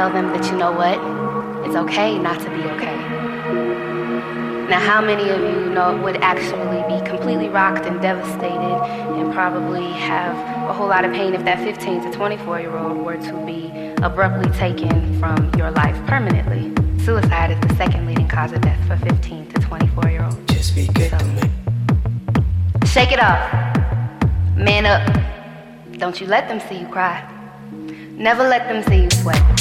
Tell them that you know what? It's okay not to be okay. Now, how many of you know would actually be completely rocked and devastated and probably have a whole lot of pain if that 15 to 24 year old were to be abruptly taken from your life permanently? Suicide is the second leading cause of death for 15 to 24 year olds. Just be good so, to me. Shake it off. Man up. Don't you let them see you cry. Never let them see you sweat.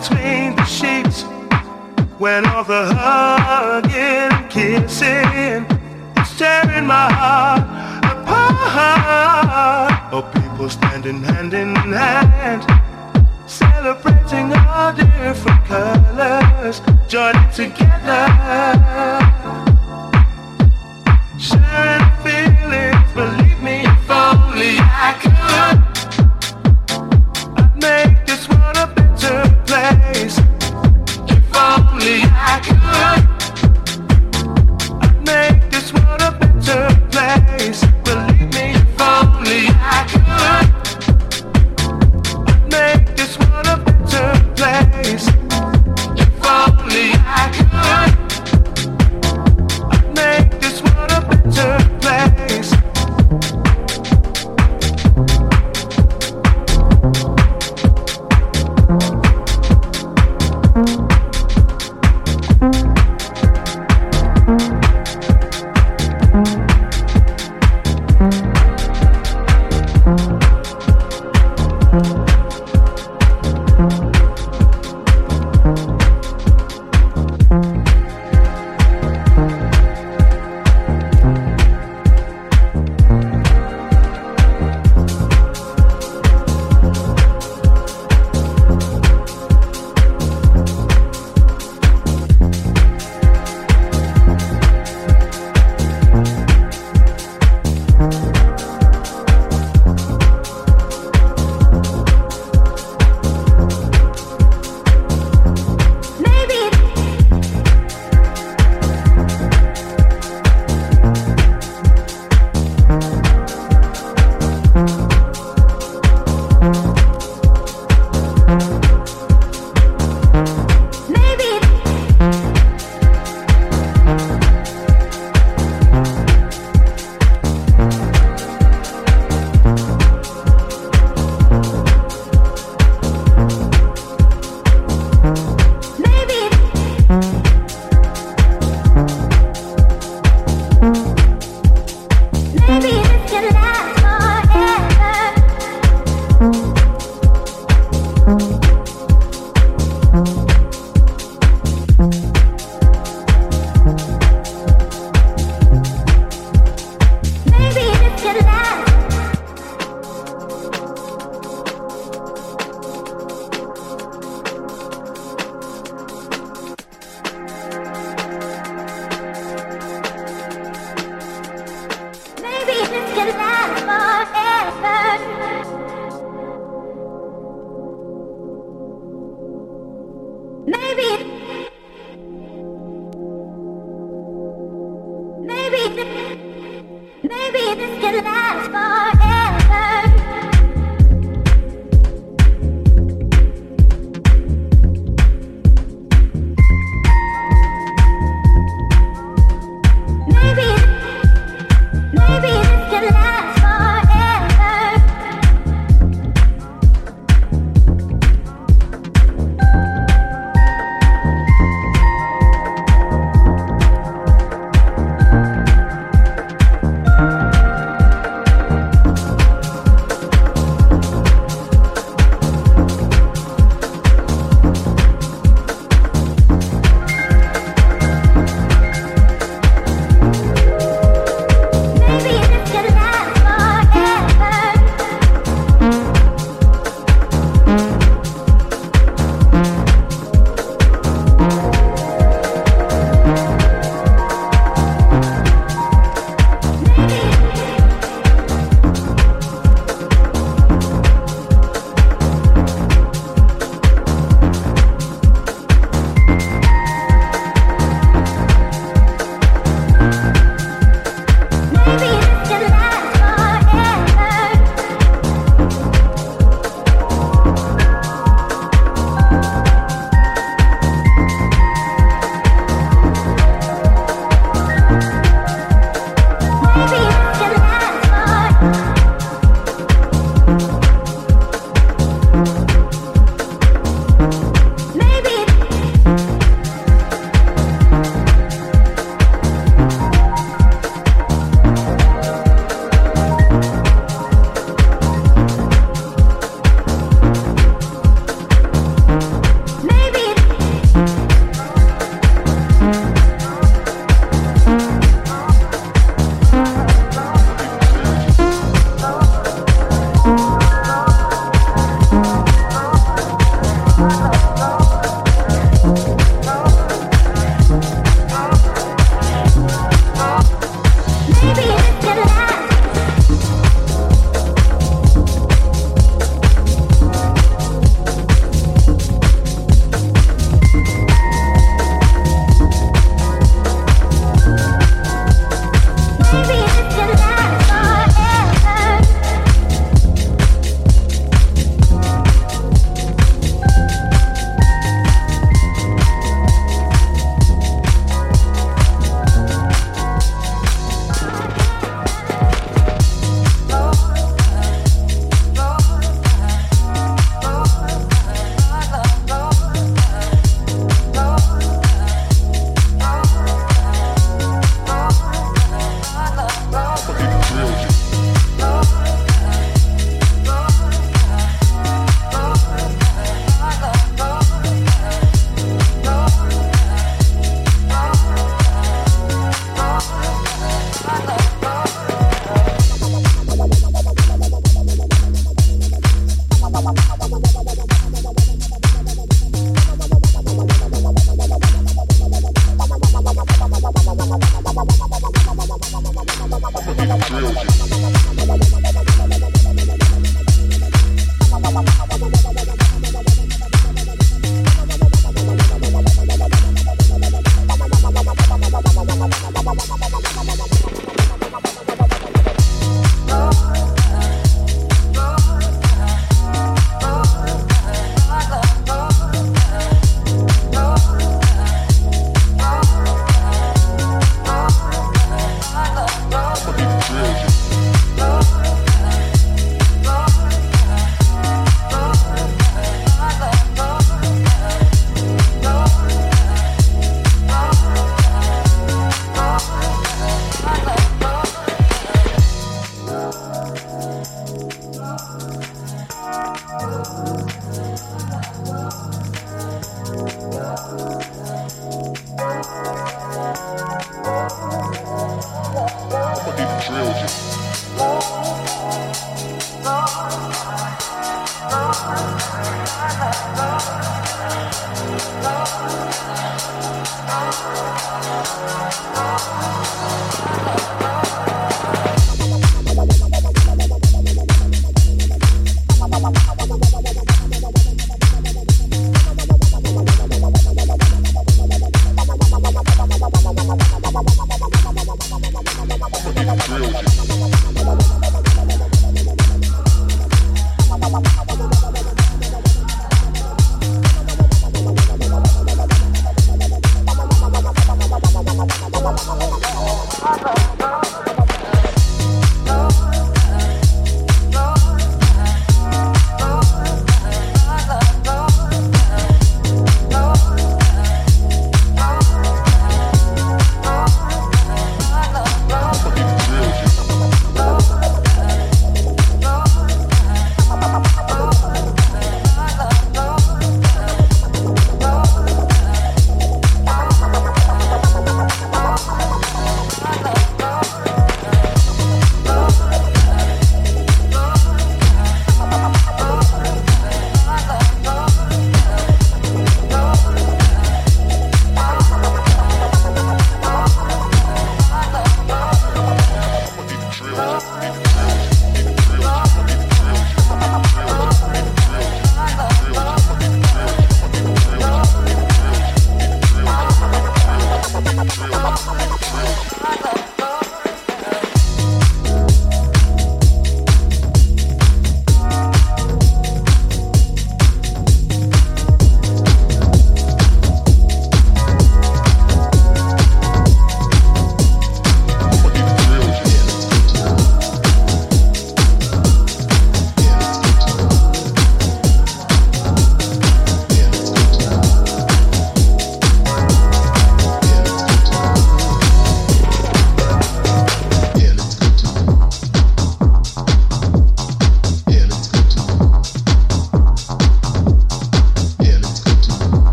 between the sheets when all the hugging kissing is tearing my heart apart. Oh, people standing hand in hand, celebrating our different colors, joining together, sharing. I could, I'd make this world a better place.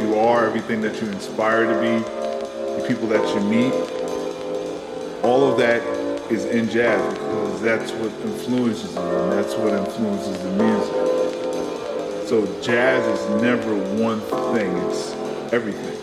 You are, everything that you inspire to be, the people that you meet. All of that is in jazz because that's what influences you and that's what influences the music. So jazz is never one thing, it's everything.